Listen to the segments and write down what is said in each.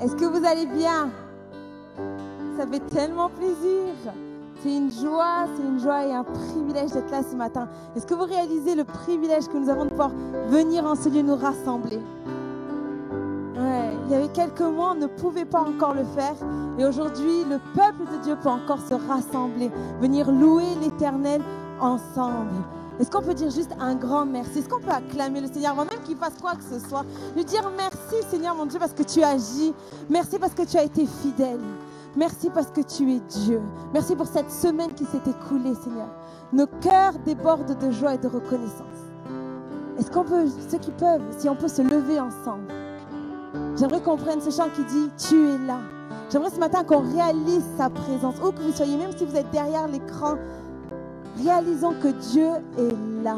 Est-ce que vous allez bien? Ça fait tellement plaisir. C'est une joie, c'est une joie et un privilège d'être là ce matin. Est-ce que vous réalisez le privilège que nous avons de pouvoir venir en ce lieu nous rassembler? Ouais, il y avait quelques mois, on ne pouvait pas encore le faire. Et aujourd'hui, le peuple de Dieu peut encore se rassembler, venir louer l'Éternel ensemble. Est-ce qu'on peut dire juste un grand merci? Est-ce qu'on peut acclamer le Seigneur avant même qu'il fasse quoi que ce soit? Lui dire merci Seigneur mon Dieu parce que tu agis. Merci parce que tu as été fidèle. Merci parce que tu es Dieu. Merci pour cette semaine qui s'est écoulée Seigneur. Nos cœurs débordent de joie et de reconnaissance. Est-ce qu'on peut, ceux qui peuvent, si on peut se lever ensemble? J'aimerais qu'on prenne ce chant qui dit Tu es là. J'aimerais ce matin qu'on réalise sa présence, où que vous soyez, même si vous êtes derrière l'écran, réalisons que Dieu est là.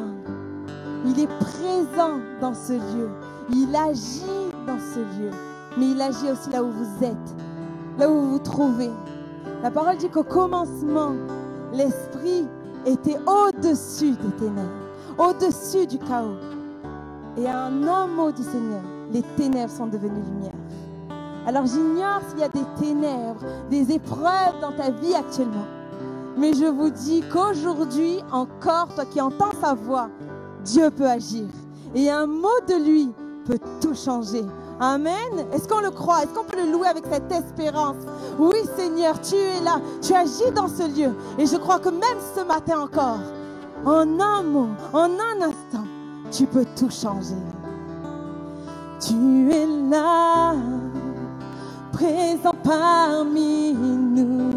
Il est présent dans ce lieu. Il agit dans ce lieu. Mais il agit aussi là où vous êtes, là où vous vous trouvez. La parole dit qu'au commencement, l'Esprit était au-dessus des ténèbres, au-dessus du chaos. Et à un mot du Seigneur, les ténèbres sont devenues lumière. Alors j'ignore s'il y a des ténèbres, des épreuves dans ta vie actuellement. Mais je vous dis qu'aujourd'hui encore, toi qui entends sa voix, Dieu peut agir. Et un mot de lui peut tout changer. Amen. Est-ce qu'on le croit? Est-ce qu'on peut le louer avec cette espérance? Oui Seigneur, tu es là. Tu agis dans ce lieu. Et je crois que même ce matin encore, en un mot, en un instant, tu peux tout changer. Tu es là, présent parmi nous.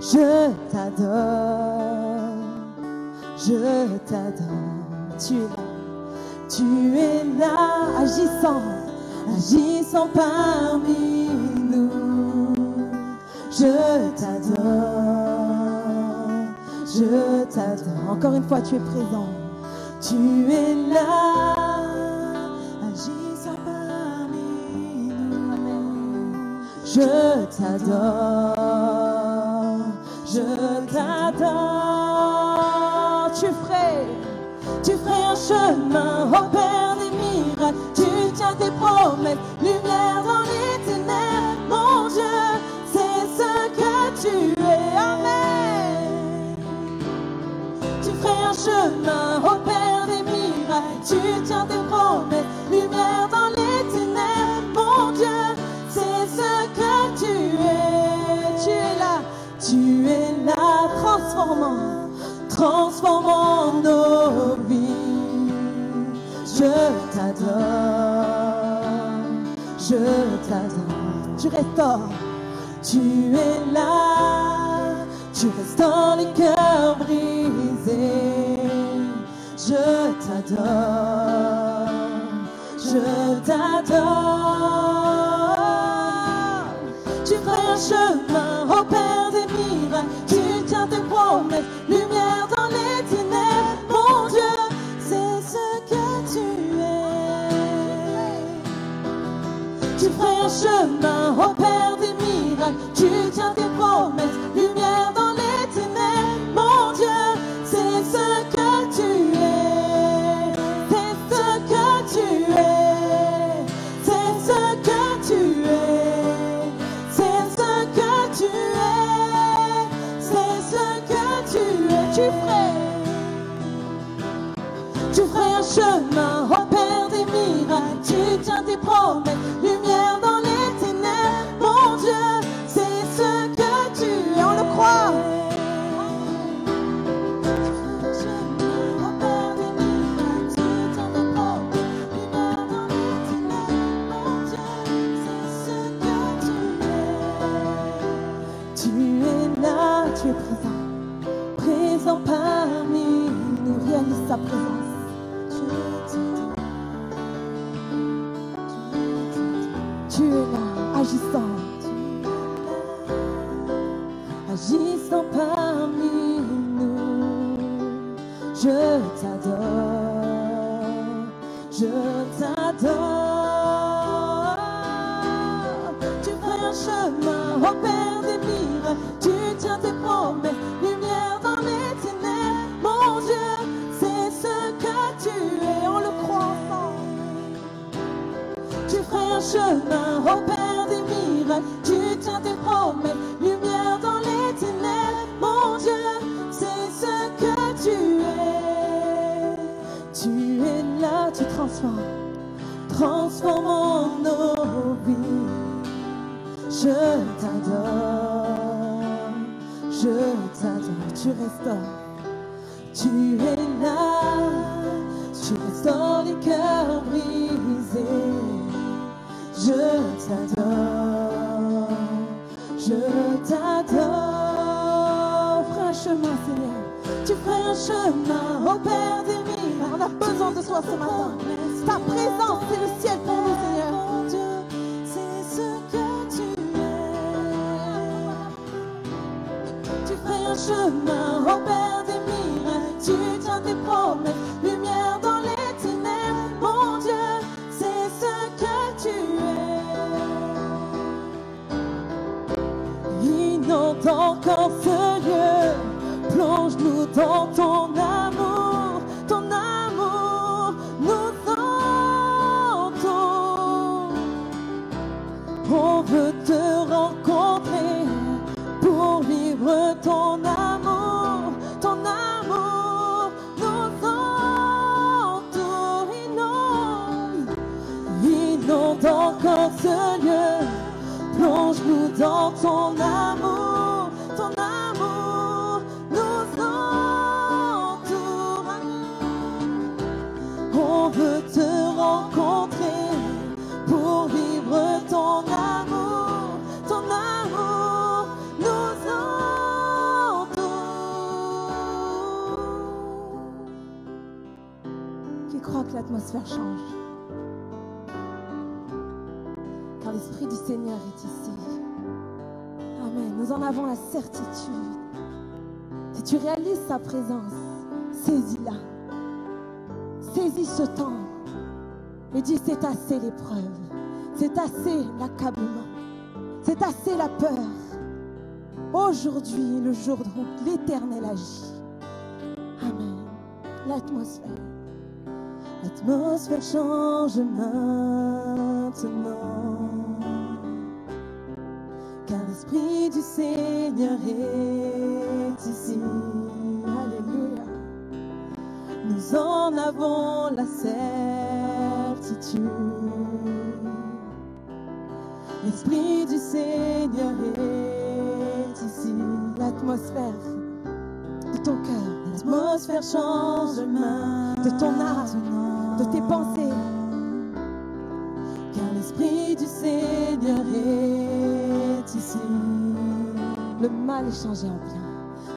Je t'adore, je t'adore. Tu es là, tu es là, agissant, agissant parmi nous. Je t'adore, je t'adore. Encore une fois, tu es présent. Tu es là, agissant parmi nous. Je t'adore je t'adore. Tu ferais, tu ferais un chemin au Père des miracles. Tu tiens tes promesses, lumière dans les ténèbres. Mon Dieu, c'est ce que tu es. Amen. Tu ferais un chemin au Père des miracles. Tu tiens tes promesses, transformant, nos vies. Je t'adore, je t'adore. Tu restaures, tu es là, tu restaures les cœurs brisés. Je t'adore, je t'adore. Tu ferais un chemin au Père des miracles. Tu tiens tes promesses, lumière chemin au Père des miracles. Tu tiens tes promesses, je t'adore, tu restaures. Tu es là, tu restaures les cœurs brisés. Je t'adore, je t'adore. Ferai un chemin, Seigneur. Tu ferais un chemin au Père des miracles. On a besoin de toi ce matin. Ta présence, c'est le ciel pour nous, Seigneur. Chemin au Père des miracles. Tu tiens tes promesses, lumière dans les ténèbres. Mon Dieu, c'est ce que tu es. Inonde encore ce lieu, plonge-nous dans ton l'atmosphère change Car l'Esprit du Seigneur est ici. Amen. Nous en avons la certitude. Si tu réalises sa présence, saisis-la. Saisis ce temps et dis c'est assez l'épreuve, c'est assez l'accablement, c'est assez la peur. Aujourd'hui, le jour où l'Éternel agit. Amen. L'atmosphère. L'atmosphère change maintenant. Car l'Esprit du Seigneur est ici. Alléluia. Nous en avons la certitude. L'Esprit du Seigneur est ici. L'atmosphère de ton cœur, l'atmosphère change main de ton âme, de tes pensées. Car l'Esprit du Seigneur est ici. Le mal est changé en bien.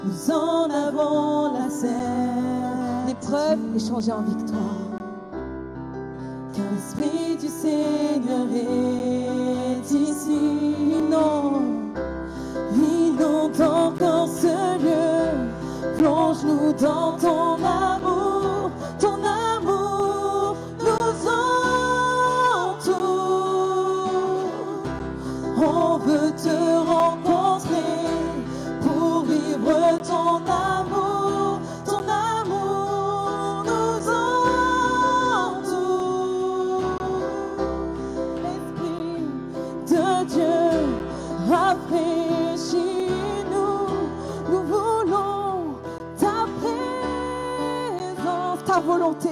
Nous en avons la certitude. L'épreuve est changée en victoire. Car l'Esprit du Seigneur est ici. Non, inonde encore ce lieu. Plonge-nous dans ta volonté,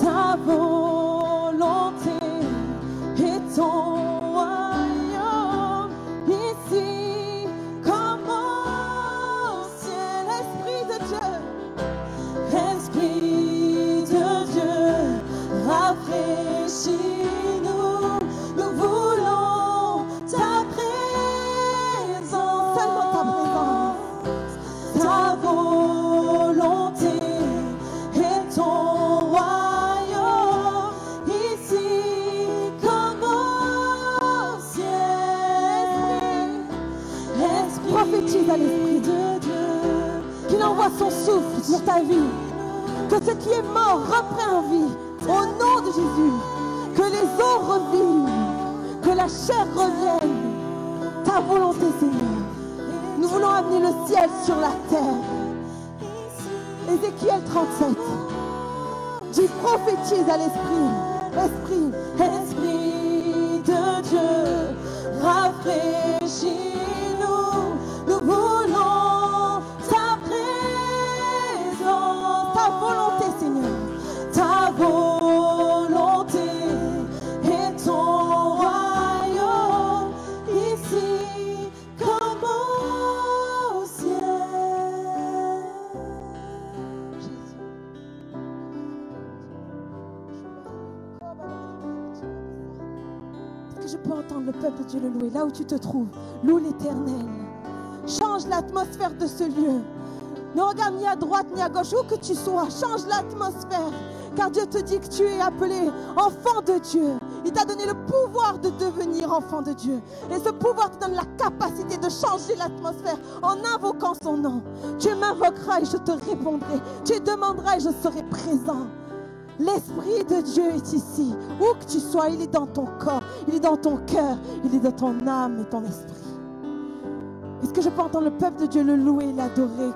ta volonté et ton sur ta vie. Que ce qui est mort reprend vie au nom de Jésus. Que les eaux revivent, que la chair revienne. Ta volonté, Seigneur. Nous voulons amener le ciel sur la terre. Ézéchiel 37. J'y prophétise à l'esprit. Esprit, esprit de Dieu, rafraîchis. Te trouves Loue l'Éternel. Change l'atmosphère de ce lieu. Ne regarde ni à droite ni à gauche, où que tu sois. Change l'atmosphère. Car Dieu te dit que tu es appelé enfant de Dieu. Il t'a donné le pouvoir de devenir enfant de Dieu. Et ce pouvoir te donne la capacité de changer l'atmosphère en invoquant son nom. Tu m'invoqueras et je te répondrai. Tu demanderas et je serai présent. L'Esprit de Dieu est ici. Où que tu sois, il est dans ton corps, il est dans ton cœur, il est dans ton âme et ton esprit. Est-ce que je peux entendre le peuple de Dieu le louer, l'adorer?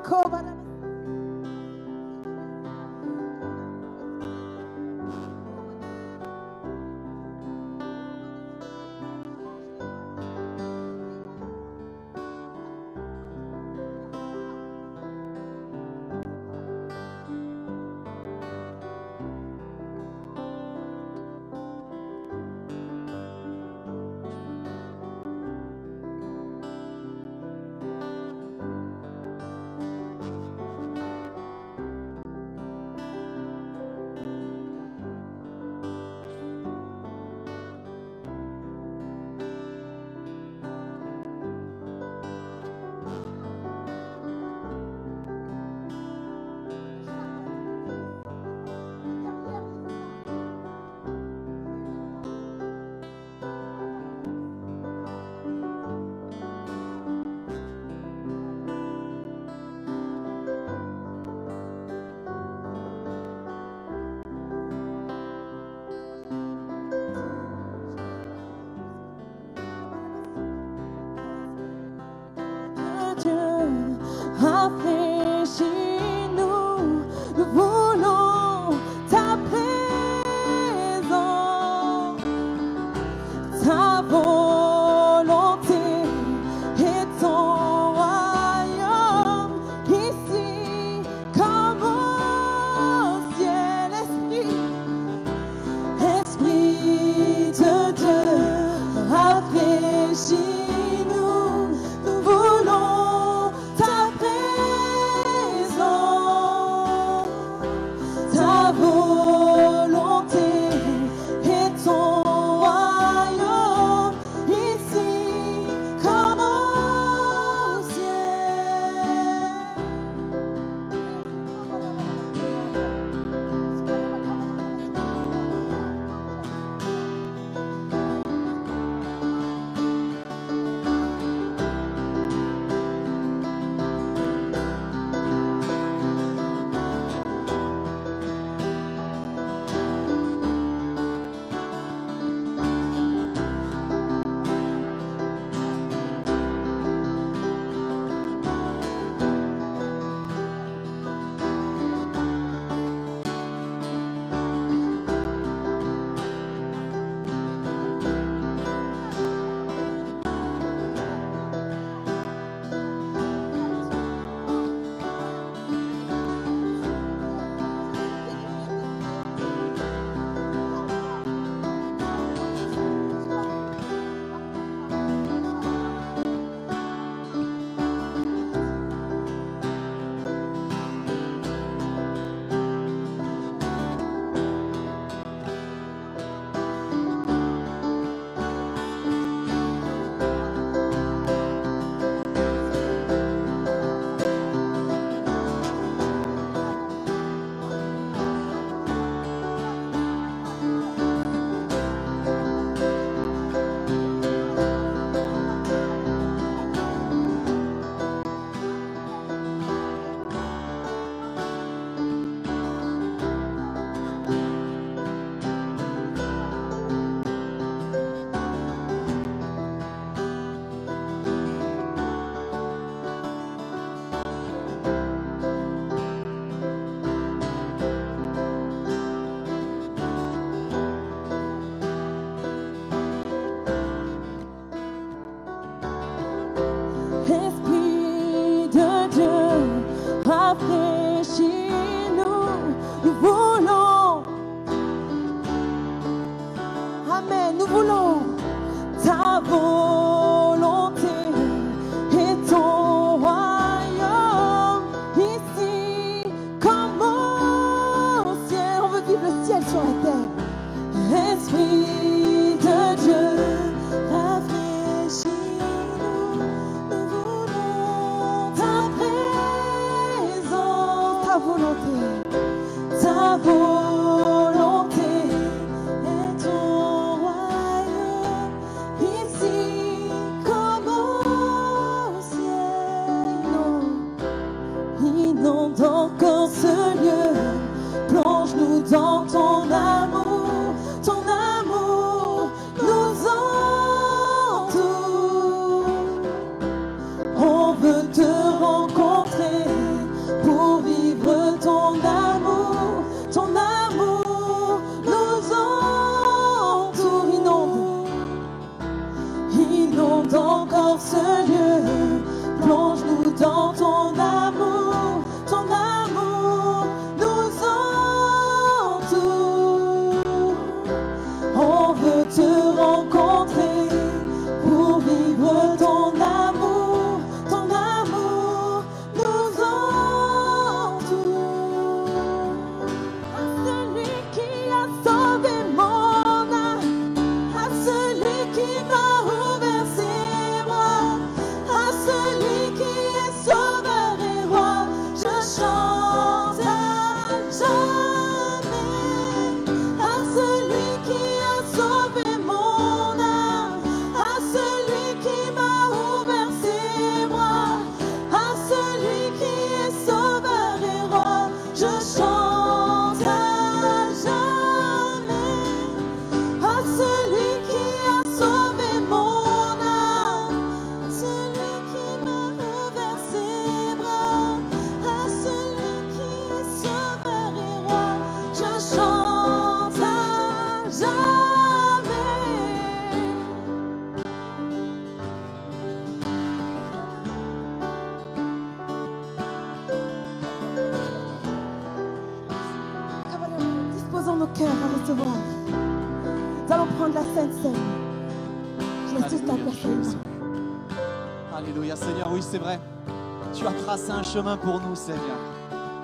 Chemin pour nous, Seigneur.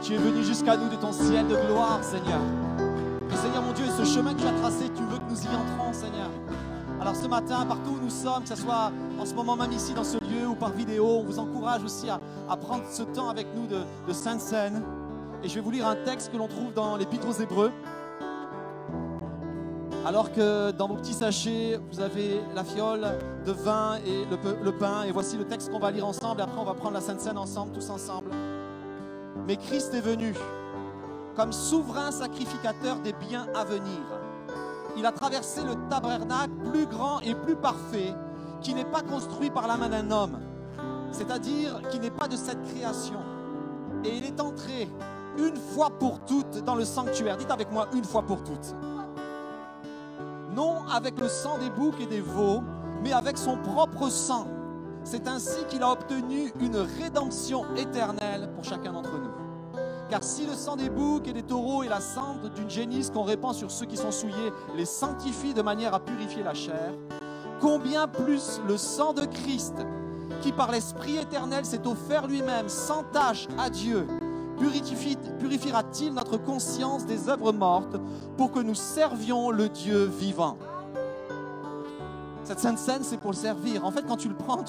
Tu es venu jusqu'à nous de ton ciel de gloire, Seigneur. Et Seigneur mon Dieu, ce chemin que tu as tracé, tu veux que nous y entrons, Seigneur. Alors ce matin, partout où nous sommes, que ce soit en ce moment même ici dans ce lieu ou par vidéo, on vous encourage aussi à, prendre ce temps avec nous de, de Sainte Seine. Et je vais vous lire un texte que l'on trouve dans l'Épître aux Hébreux. Alors que dans vos petits sachets, vous avez la fiole de vin et le, pain. Et voici le texte qu'on va lire ensemble. Et après, on va prendre la Sainte Seine ensemble, tous ensemble. Mais Christ est venu comme souverain sacrificateur des biens à venir. Il a traversé le tabernacle plus grand et plus parfait qui n'est pas construit par la main d'un homme, c'est-à-dire qui n'est pas de cette création. Et il est entré une fois pour toutes dans le sanctuaire. Dites avec moi une fois pour toutes. Non avec le sang des boucs et des veaux, mais avec son propre sang. C'est ainsi qu'il a obtenu une rédemption éternelle pour chacun d'entre nous. Car si le sang des boucs et des taureaux et la cendre d'une génisse qu'on répand sur ceux qui sont souillés les sanctifie de manière à purifier la chair, combien plus le sang de Christ, qui par l'Esprit éternel s'est offert lui-même sans tâche à Dieu, purifiera-t-il notre conscience des œuvres mortes pour que nous servions le Dieu vivant? Cette Sainte Seine, c'est pour le servir. En fait, quand tu le prends,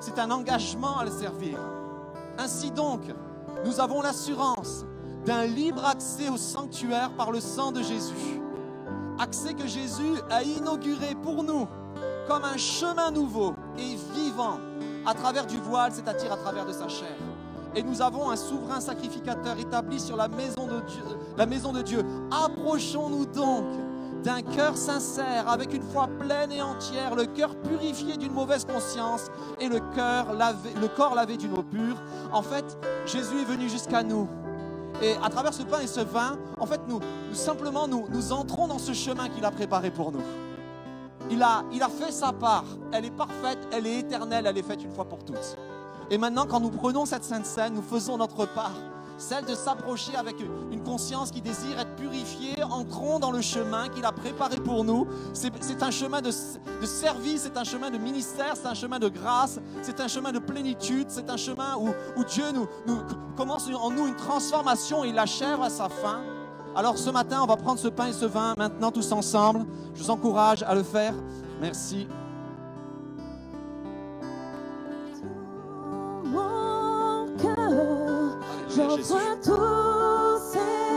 c'est un engagement à le servir. Ainsi donc, nous avons l'assurance d'un libre accès au sanctuaire par le sang de Jésus. Accès que Jésus a inauguré pour nous comme un chemin nouveau et vivant à travers du voile, c'est-à-dire à travers de sa chair. Et nous avons un souverain sacrificateur établi sur la maison de Dieu. La maison de Dieu. Approchons-nous donc d'un cœur sincère, avec une foi pleine et entière, le cœur purifié d'une mauvaise conscience et le, cœur lavé, le corps lavé d'une eau pure. En fait, Jésus est venu jusqu'à nous. Et à travers ce pain et ce vin, en fait, nous, simplement, nous, nous entrons dans ce chemin qu'il a préparé pour nous. Il a, il a fait sa part. Elle est parfaite, elle est éternelle, elle est faite une fois pour toutes. Et maintenant, quand nous prenons cette sainte scène, nous faisons notre part celle de s'approcher avec une conscience qui désire être purifiée. Entrons dans le chemin qu'il a préparé pour nous. C'est un chemin de, service, c'est un chemin de ministère, c'est un chemin de grâce, c'est un chemin de plénitude, c'est un chemin où, Dieu commence en nous une transformation et l'achève à sa fin. Alors ce matin, on va prendre ce pain et ce vin maintenant tous ensemble. Je vous encourage à le faire. Merci. J'envoie tout, Seigneur,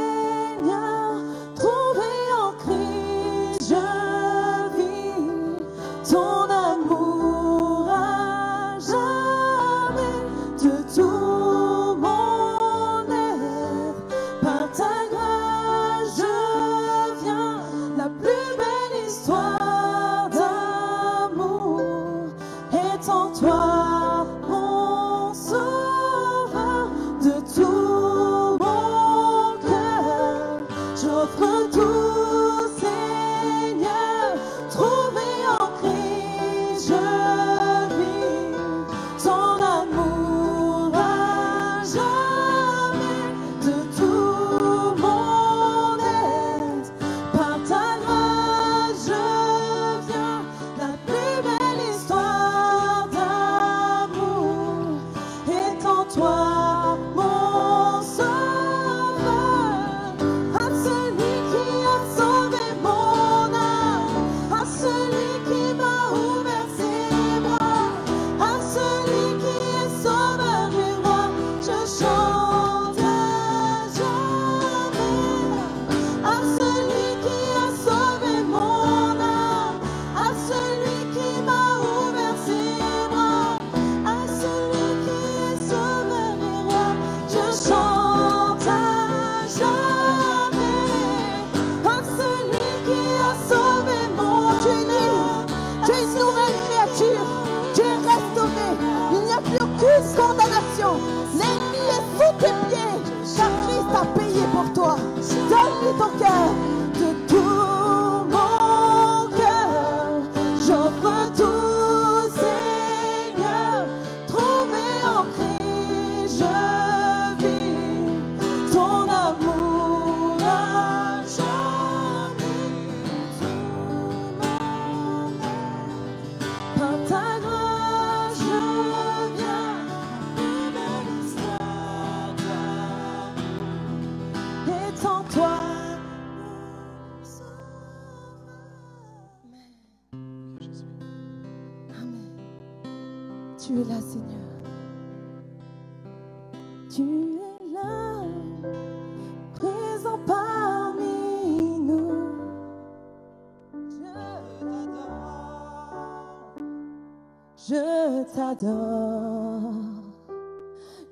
t'adore.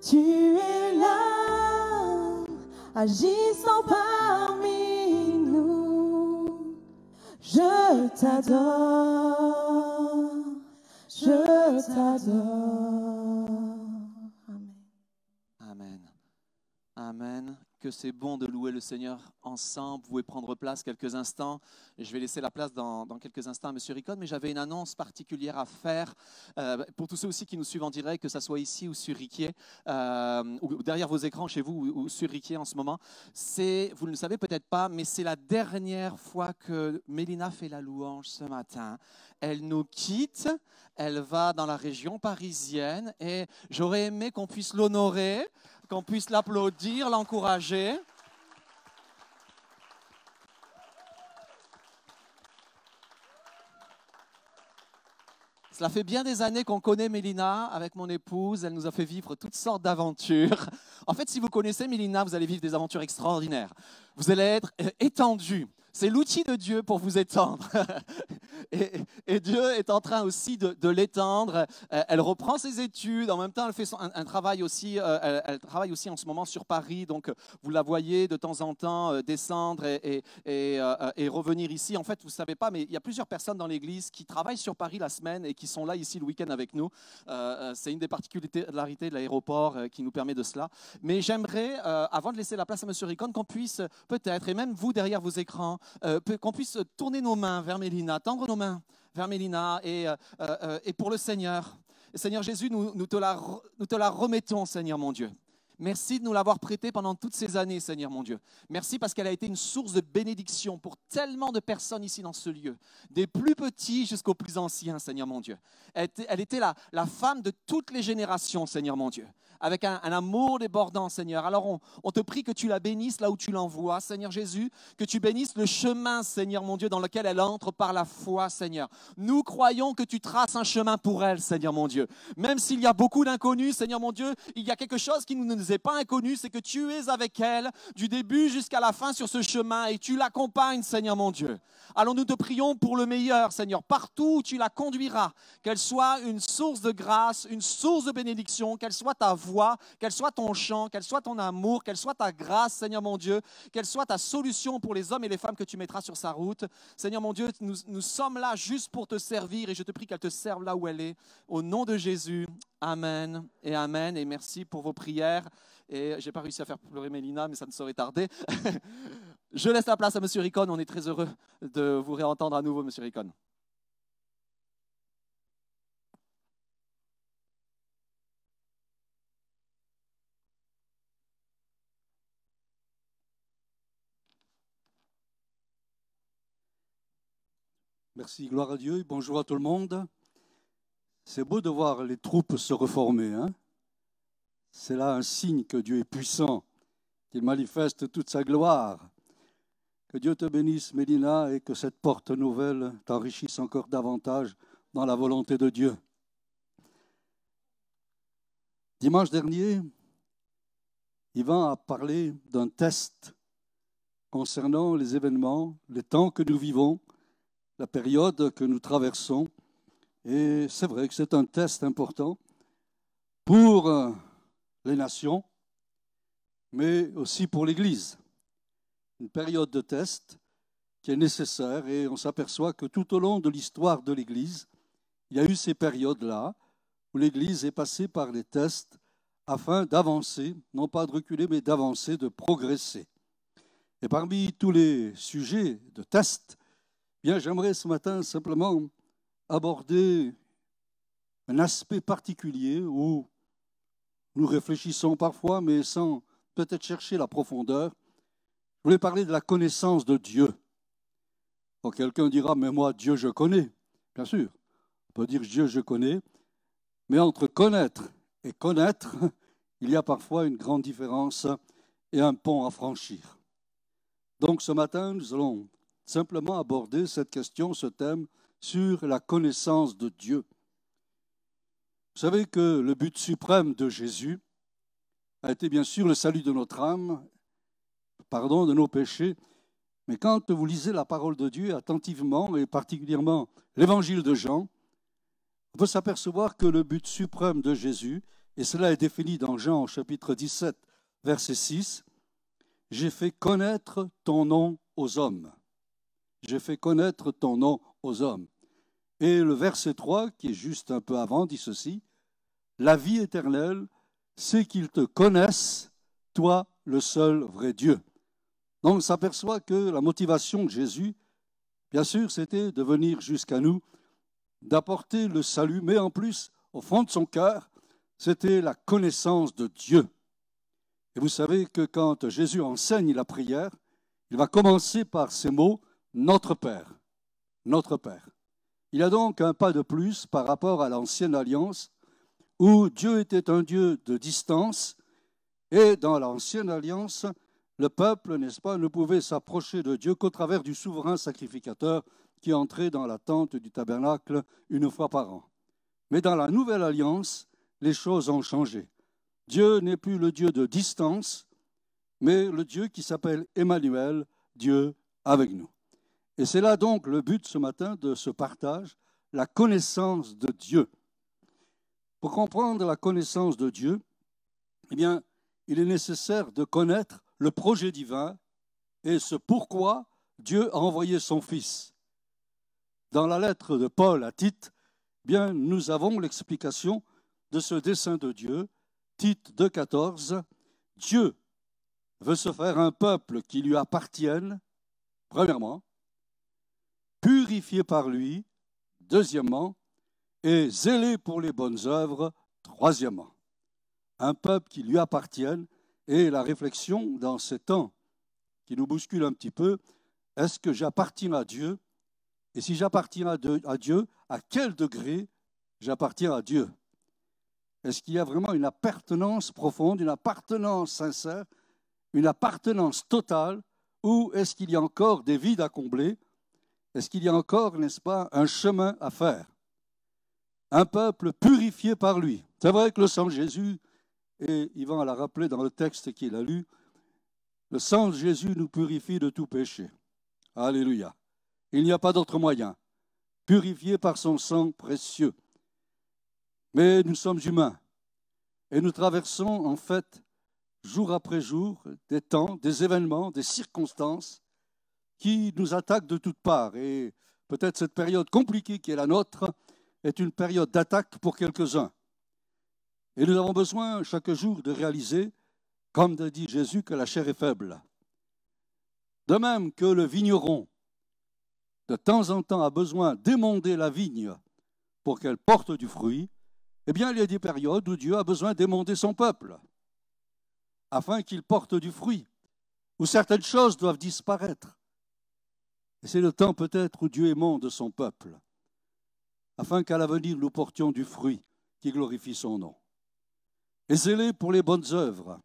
Tu es là, agissant parmi nous. Je t'adore. Je t'adore. Amen. Amen. Amen. C'est bon de louer le Seigneur ensemble. Vous pouvez prendre place quelques instants. Je vais laisser la place dans, quelques instants à M. Ricon, mais j'avais une annonce particulière à faire euh, pour tous ceux aussi qui nous suivent en direct, que ce soit ici ou sur Riquier, euh, ou derrière vos écrans chez vous, ou, sur Riquier en ce moment. Vous ne le savez peut-être pas, mais c'est la dernière fois que Mélina fait la louange ce matin. Elle nous quitte, elle va dans la région parisienne, et j'aurais aimé qu'on puisse l'honorer qu'on puisse l'applaudir, l'encourager. Cela fait bien des années qu'on connaît Mélina avec mon épouse. Elle nous a fait vivre toutes sortes d'aventures. En fait, si vous connaissez Mélina, vous allez vivre des aventures extraordinaires. Vous allez être euh, étendu. C'est l'outil de Dieu pour vous étendre. Et, Dieu est en train aussi de, l'étendre. Euh, Elle reprend ses études. En même temps, elle fait un, travail aussi. euh, Elle, travaille aussi en ce moment sur Paris. Donc, vous la voyez de temps en temps euh, descendre et, et- revenir ici. En fait, vous ne savez pas, mais il y a plusieurs personnes dans l'Église qui travaillent sur Paris la semaine et qui sont là ici le week-end avec nous. C'est une des particularités de l'aéroport qui nous permet de cela. Mais j'aimerais, avant de laisser la place à M. Ricon, qu'on puisse peut-être, et même vous derrière vos écrans, euh, qu'on puisse tourner nos mains vers Mélina, tendre nos mains vers Mélina et, euh, euh, pour le Seigneur. Seigneur Jésus, nous, te la, nous te la remettons, Seigneur mon Dieu. Merci de nous l'avoir prêtée pendant toutes ces années, Seigneur mon Dieu. Merci parce qu'elle a été une source de bénédiction pour tellement de personnes ici dans ce lieu, des plus petits jusqu'aux plus anciens, Seigneur mon Dieu. Elle était, elle était la, la femme de toutes les générations, Seigneur mon Dieu, avec un, un amour débordant, Seigneur. Alors on, on te prie que tu la bénisses là où tu l'envoies, Seigneur Jésus, que tu bénisses le chemin, Seigneur mon Dieu, dans lequel elle entre par la foi, Seigneur. Nous croyons que tu traces un chemin pour elle, Seigneur mon Dieu. Même s'il y a beaucoup d'inconnus, Seigneur mon Dieu, il y a quelque chose qui ne nous est pas inconnu, c'est que tu es avec elle du début jusqu'à la fin sur ce chemin et tu l'accompagnes, Seigneur mon Dieu. Alors nous te prions pour le meilleur, Seigneur, partout où tu la conduiras, qu'elle soit une source de grâce, une source de bénédiction, qu'elle soit ta voix, qu'elle soit ton chant, qu'elle soit ton amour, qu'elle soit ta grâce, Seigneur mon Dieu, qu'elle soit ta solution pour les hommes et les femmes que tu mettras sur sa route. Seigneur mon Dieu, nous, nous sommes là juste pour te servir et je te prie qu'elle te serve là où elle est. Au nom de Jésus, Amen et Amen. Et merci pour vos prières. Et j'ai pas réussi à faire pleurer Mélina, mais ça ne saurait tarder. Je laisse la place à Monsieur Ricon. On est très heureux de vous réentendre à nouveau, Monsieur Ricon. Merci, gloire à Dieu. Bonjour à tout le monde. C'est beau de voir les troupes se reformer. hein. C'est là un signe que Dieu est puissant, qu'il manifeste toute sa gloire. Que Dieu te bénisse, Mélina, et que cette porte nouvelle t'enrichisse encore davantage dans la volonté de Dieu. Dimanche dernier, Yvan a parlé d'un test concernant les événements, les temps que nous vivons la période que nous traversons. Et c'est vrai que c'est un test important pour euh, les nations, mais aussi pour l'Église. Une période de test qui est nécessaire et on s'aperçoit que tout au long de l'histoire de l'Église, il y a eu ces périodes-là où l'Église est passée par les tests afin d'avancer, non pas de reculer, mais d'avancer, de progresser. Et parmi tous les sujets de test, Bien, j'aimerais ce matin simplement aborder un aspect particulier où nous réfléchissons parfois, mais sans peut-être chercher la profondeur. Je voulais parler de la connaissance de Dieu. Quelqu'un dira, mais moi, Dieu, je connais. Bien sûr, on peut dire Dieu, je connais. Mais entre connaître et connaître, il y a parfois une grande différence et un pont à franchir. Donc ce matin, nous allons simplement aborder cette question, ce thème, sur la connaissance de Dieu. Vous savez que le but suprême de Jésus a été bien sûr le salut de notre âme, pardon de nos péchés, mais quand vous lisez la parole de Dieu attentivement, et particulièrement l'évangile de Jean, on peut s'apercevoir que le but suprême de Jésus, et cela est défini dans Jean chapitre 17, verset 6, J'ai fait connaître ton nom aux hommes. J'ai fait connaître ton nom aux hommes. Et le verset 3, qui est juste un peu avant, dit ceci, La vie éternelle, c'est qu'ils te connaissent, toi le seul vrai Dieu. Donc on s'aperçoit que la motivation de Jésus, bien sûr, c'était de venir jusqu'à nous, d'apporter le salut, mais en plus, au fond de son cœur, c'était la connaissance de Dieu. Et vous savez que quand Jésus enseigne la prière, il va commencer par ces mots, Notre Père, notre Père. Il y a donc un pas de plus par rapport à l'ancienne alliance, où Dieu était un Dieu de distance, et dans l'ancienne alliance, le peuple, n'est-ce pas, ne pouvait s'approcher de Dieu qu'au travers du souverain sacrificateur qui entrait dans la tente du tabernacle une fois par an. Mais dans la nouvelle alliance, les choses ont changé. Dieu n'est plus le Dieu de distance, mais le Dieu qui s'appelle Emmanuel, Dieu avec nous. Et c'est là donc le but ce matin de ce partage, la connaissance de Dieu. Pour comprendre la connaissance de Dieu, eh bien, il est nécessaire de connaître le projet divin et ce pourquoi Dieu a envoyé son Fils. Dans la lettre de Paul à Tite, bien, nous avons l'explication de ce dessein de Dieu. Tite 2,14 Dieu veut se faire un peuple qui lui appartienne, premièrement, purifié par lui, deuxièmement, et zélé pour les bonnes œuvres, troisièmement. Un peuple qui lui appartienne, et la réflexion dans ces temps qui nous bousculent un petit peu, est-ce que j'appartiens à Dieu? Et si j'appartiens à Dieu, à quel degré j'appartiens à Dieu? Est-ce qu'il y a vraiment une appartenance profonde, une appartenance sincère, une appartenance totale, ou est-ce qu'il y a encore des vides à combler? Est-ce qu'il y a encore, n'est-ce pas, un chemin à faire? Un peuple purifié par lui. C'est vrai que le sang de Jésus et Yvan l'a rappelé dans le texte qu'il a lu, le sang de Jésus nous purifie de tout péché. Alléluia. Il n'y a pas d'autre moyen. Purifié par son sang précieux. Mais nous sommes humains. Et nous traversons en fait jour après jour des temps, des événements, des circonstances qui nous attaquent de toutes parts. Et peut-être cette période compliquée qui est la nôtre est une période d'attaque pour quelques-uns. Et nous avons besoin chaque jour de réaliser, comme dit Jésus, que la chair est faible. De même que le vigneron, de temps en temps, a besoin d'émonder la vigne pour qu'elle porte du fruit, eh bien, il y a des périodes où Dieu a besoin d'émonder son peuple, afin qu'il porte du fruit, où certaines choses doivent disparaître. C'est le temps peut-être où Dieu émonde son peuple, afin qu'à l'avenir nous portions du fruit qui glorifie son nom et zélé pour les bonnes œuvres.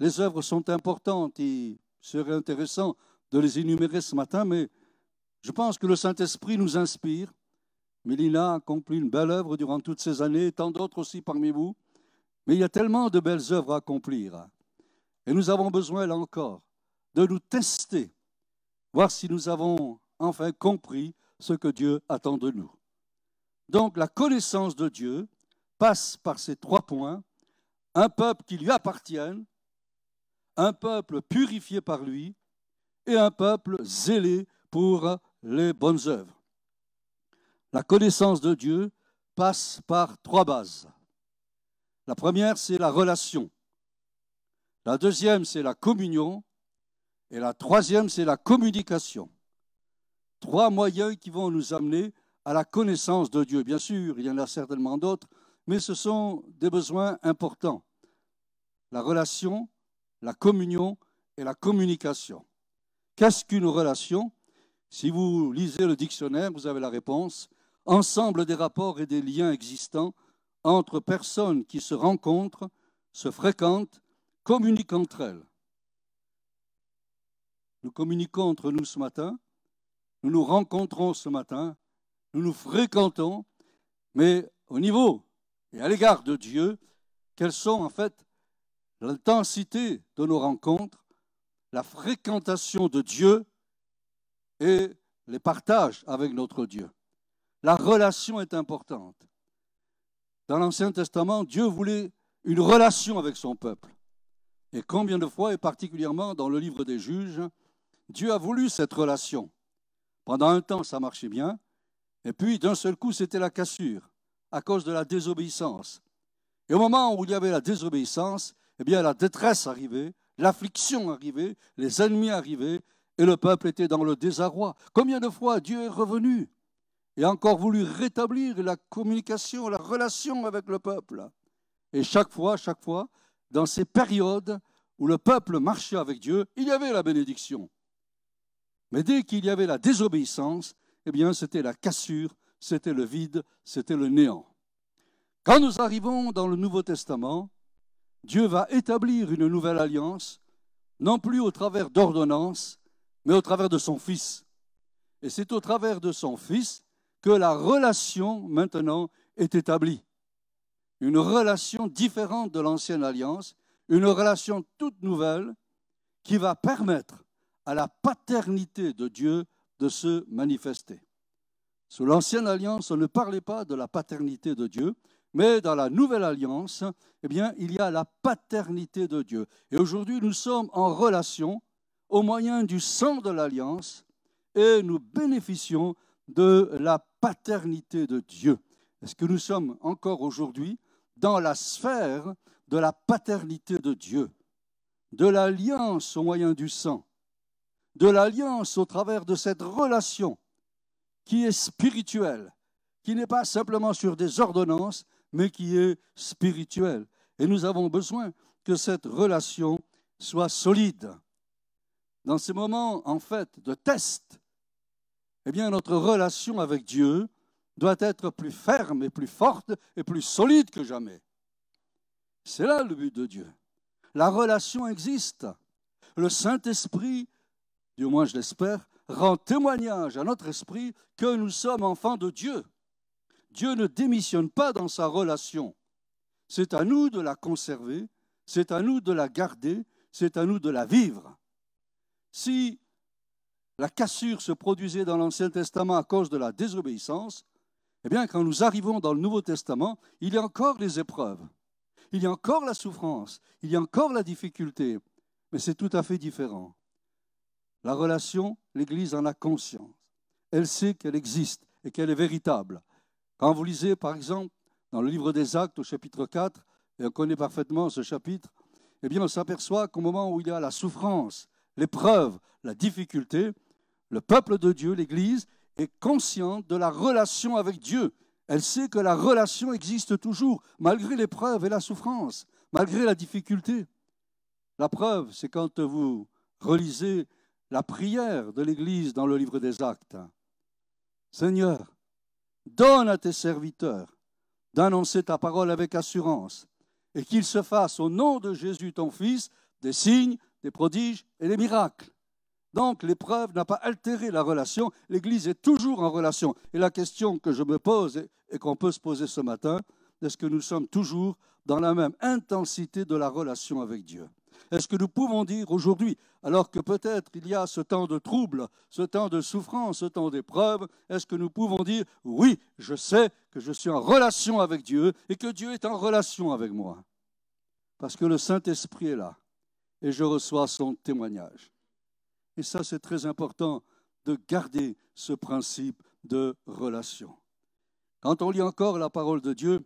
Les œuvres sont importantes il serait intéressant de les énumérer ce matin, mais je pense que le Saint-Esprit nous inspire. Mélina a accompli une belle œuvre durant toutes ces années, tant d'autres aussi parmi vous. Mais il y a tellement de belles œuvres à accomplir. Et nous avons besoin, là encore, de nous tester, voir si nous avons enfin compris ce que Dieu attend de nous. Donc la connaissance de Dieu, passe par ces trois points. Un peuple qui lui appartienne, un peuple purifié par lui et un peuple zélé pour les bonnes œuvres. La connaissance de Dieu passe par trois bases. La première, c'est la relation. La deuxième, c'est la communion. Et la troisième, c'est la communication. Trois moyens qui vont nous amener à la connaissance de Dieu. Bien sûr, il y en a certainement d'autres, mais ce sont des besoins importants. La relation, la communion et la communication. Qu'est-ce qu'une relation? Si vous lisez le dictionnaire, vous avez la réponse. Ensemble des rapports et des liens existants entre personnes qui se rencontrent, se fréquentent, communiquent entre elles. Nous communiquons entre nous ce matin, nous nous rencontrons ce matin, nous nous fréquentons, mais au niveau et à l'égard de Dieu, quelles sont en fait l'intensité de nos rencontres, la fréquentation de Dieu et les partages avec notre Dieu? La relation est importante. Dans l'Ancien Testament, Dieu voulait une relation avec son peuple. Et combien de fois, et particulièrement dans le livre des juges, Dieu a voulu cette relation. Pendant un temps, ça marchait bien, et puis d'un seul coup, c'était la cassure, à cause de la désobéissance. Et au moment où il y avait la désobéissance, eh bien la détresse arrivait, l'affliction arrivait, les ennemis arrivaient, et le peuple était dans le désarroi. Combien de fois Dieu est revenu et a encore voulu rétablir la communication, la relation avec le peuple? Et chaque fois, chaque fois, dans ces périodes où le peuple marchait avec Dieu, il y avait la bénédiction. Mais dès qu'il y avait la désobéissance, eh c'était la cassure, c'était le vide, c'était le néant. Quand nous arrivons dans le Nouveau Testament, Dieu va établir une nouvelle alliance, non plus au travers d'ordonnances, mais au travers de son Fils. Et c'est au travers de son Fils que la relation maintenant est établie. Une relation différente de l'ancienne alliance, une relation toute nouvelle qui va permettre à la paternité de Dieu de se manifester. Sous l'ancienne alliance, on ne parlait pas de la paternité de Dieu, mais dans la nouvelle alliance, eh il y a la paternité de Dieu. Et aujourd'hui, nous sommes en relation au moyen du sang de l'alliance et nous bénéficions de la paternité de Dieu. Est-ce que nous sommes encore aujourd'hui dans la sphère de la paternité de Dieu, de l'alliance au moyen du sang, de l'alliance au travers de cette relation qui est spirituelle, qui n'est pas simplement sur des ordonnances, mais qui est spirituelle. Et nous avons besoin que cette relation soit solide. Dans ces moments, en fait, de test, eh bien, notre relation avec Dieu doit être plus ferme et plus forte et plus solide que jamais. C'est là le but de Dieu. La relation existe. Le Saint-Esprit, du moins je l'espère, rend témoignage à notre esprit que nous sommes enfants de Dieu. Dieu ne démissionne pas dans sa relation. C'est à nous de la conserver, c'est à nous de la garder, c'est à nous de la vivre. Si la cassure se produisait dans l'Ancien Testament à cause de la désobéissance, eh bien, quand nous arrivons dans le Nouveau Testament, il y a encore les épreuves, il y a encore la souffrance, il y a encore la difficulté, mais c'est tout à fait différent. La relation, l'Église en a conscience. Elle sait qu'elle existe et qu'elle est véritable. Quand vous lisez, par exemple, dans le livre des Actes au chapitre 4, et on connaît parfaitement ce chapitre, eh bien, on s'aperçoit qu'au moment où il y a la souffrance, l'épreuve, la difficulté, le peuple de Dieu, l'Église, est consciente de la relation avec Dieu. Elle sait que la relation existe toujours, malgré l'épreuve et la souffrance, malgré la difficulté. La preuve, c'est quand vous relisez la prière de l'Église dans le livre des Actes. Seigneur, donne à tes serviteurs d'annoncer ta parole avec assurance, et qu'il se fasse au nom de Jésus ton Fils des signes, des prodiges et des miracles. Donc l'épreuve n'a pas altéré la relation, l'Église est toujours en relation. Et la question que je me pose et qu'on peut se poser ce matin, est-ce que nous sommes toujours dans la même intensité de la relation avec Dieu? Est-ce que nous pouvons dire aujourd'hui, alors que peut-être il y a ce temps de trouble, ce temps de souffrance, ce temps d'épreuve, est-ce que nous pouvons dire, oui, je sais que je suis en relation avec Dieu et que Dieu est en relation avec moi? Parce que le Saint-Esprit est là et je reçois son témoignage. Et ça, c'est très important de garder ce principe de relation. Quand on lit encore la parole de Dieu,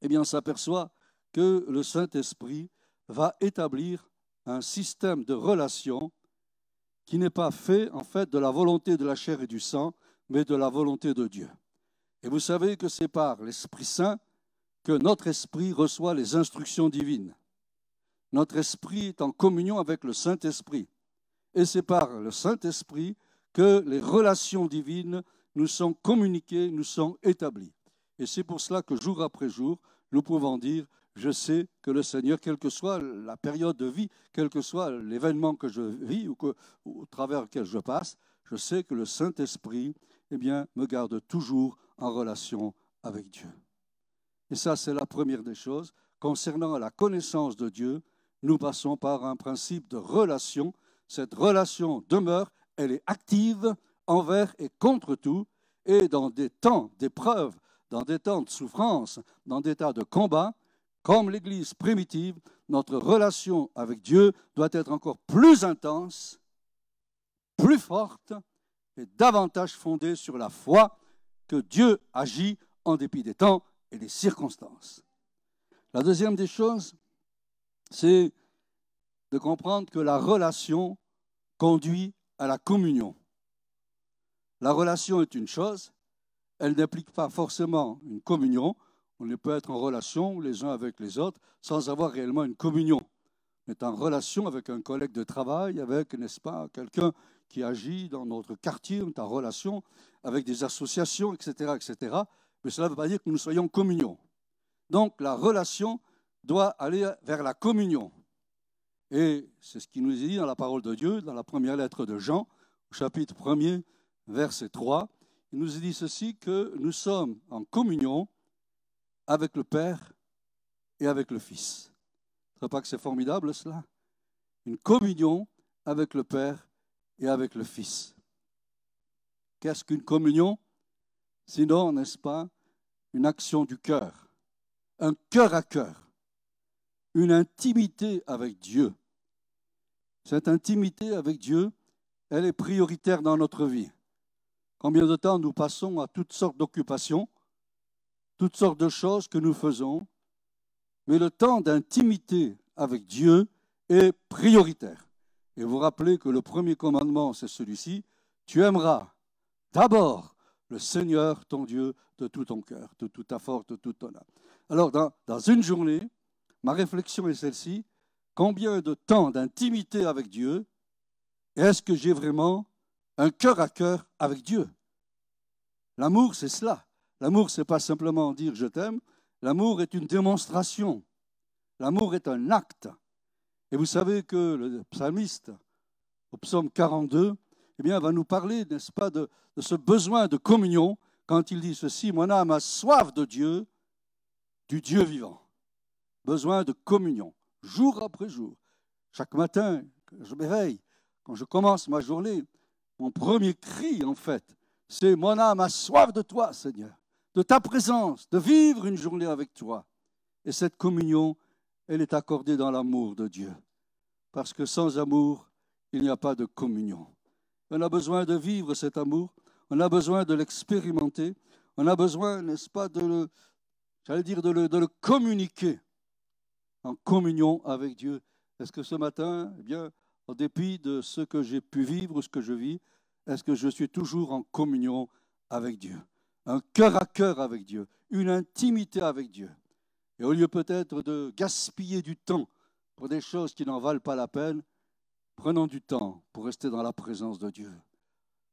eh bien, on s'aperçoit que le Saint-Esprit va établir un système de relation qui n'est pas fait, en fait, de la volonté de la chair et du sang, mais de la volonté de Dieu. Et vous savez que c'est par l'Esprit Saint que notre esprit reçoit les instructions divines. Notre esprit est en communion avec le Saint-Esprit. Et c'est par le Saint-Esprit que les relations divines nous sont communiquées, nous sont établies. Et c'est pour cela que jour après jour, nous pouvons dire, je sais que le Seigneur, quelle que soit la période de vie, quel que soit l'événement que je vis ou que, au travers lequel je passe, je sais que le Saint-Esprit eh bien, me garde toujours en relation avec Dieu. Et ça, c'est la première des choses. Concernant la connaissance de Dieu, nous passons par un principe de relation. Cette relation demeure, elle est active envers et contre tout. Et dans des temps d'épreuve, dans des temps de souffrance, dans des temps de combat, comme l'Église primitive, notre relation avec Dieu doit être encore plus intense, plus forte et davantage fondée sur la foi que Dieu agit en dépit des temps et des circonstances. La deuxième des choses, c'est de comprendre que la relation conduit à la communion. La relation est une chose, elle n'implique pas forcément une communion. On ne peut être en relation les uns avec les autres sans avoir réellement une communion. On est en relation avec un collègue de travail, avec, n'est-ce pas, quelqu'un qui agit dans notre quartier, on est en relation avec des associations, etc., etc. Mais cela ne veut pas dire que nous soyons en communion. Donc la relation doit aller vers la communion. Et c'est ce qui nous est dit dans la parole de Dieu, dans la première lettre de Jean, au chapitre 1er, verset 3. Il nous est dit ceci, que nous sommes en communion avec le Père et avec le Fils. Ne pas que c'est formidable cela? Une communion avec le Père et avec le Fils. Qu'est-ce qu'une communion? Sinon, n'est-ce pas, une action du cœur, un cœur à cœur, une intimité avec Dieu. Cette intimité avec Dieu, elle est prioritaire dans notre vie. Combien de temps nous passons à toutes sortes d'occupations, toutes sortes de choses que nous faisons, mais le temps d'intimité avec Dieu est prioritaire. Et vous rappelez que le premier commandement, c'est celui-ci, tu aimeras d'abord le Seigneur, ton Dieu, de tout ton cœur, de toute ta force, de toute ton âme. Alors, dans, dans une journée, ma réflexion est celle-ci, combien de temps d'intimité avec Dieu est-ce que j'ai vraiment un cœur à cœur avec Dieu? L'amour, c'est cela. L'amour, c'est pas simplement dire je t'aime. L'amour est une démonstration. L'amour est un acte. Et vous savez que le psalmiste, au psaume 42, eh bien, va nous parler, n'est-ce pas, de, ce besoin de communion quand il dit ceci Mon âme a soif de Dieu, du Dieu vivant. Besoin de communion, jour après jour. Chaque matin, quand je m'éveille, quand je commence ma journée, mon premier cri, en fait, c'est Mon âme a soif de toi, Seigneur, de ta présence, de vivre une journée avec toi. Et cette communion, elle est accordée dans l'amour de Dieu. Parce que sans amour, il n'y a pas de communion. On a besoin de vivre cet amour, on a besoin de l'expérimenter, on a besoin, n'est-ce pas, de le, j'allais dire, de le, communiquer en communion avec Dieu. Est-ce que ce matin, eh bien, en dépit de ce que j'ai pu vivre ou ce que je vis, est-ce que je suis toujours en communion avec Dieu? Un cœur à cœur avec Dieu, une intimité avec Dieu. Et au lieu peut-être de gaspiller du temps pour des choses qui n'en valent pas la peine, prenons du temps pour rester dans la présence de Dieu.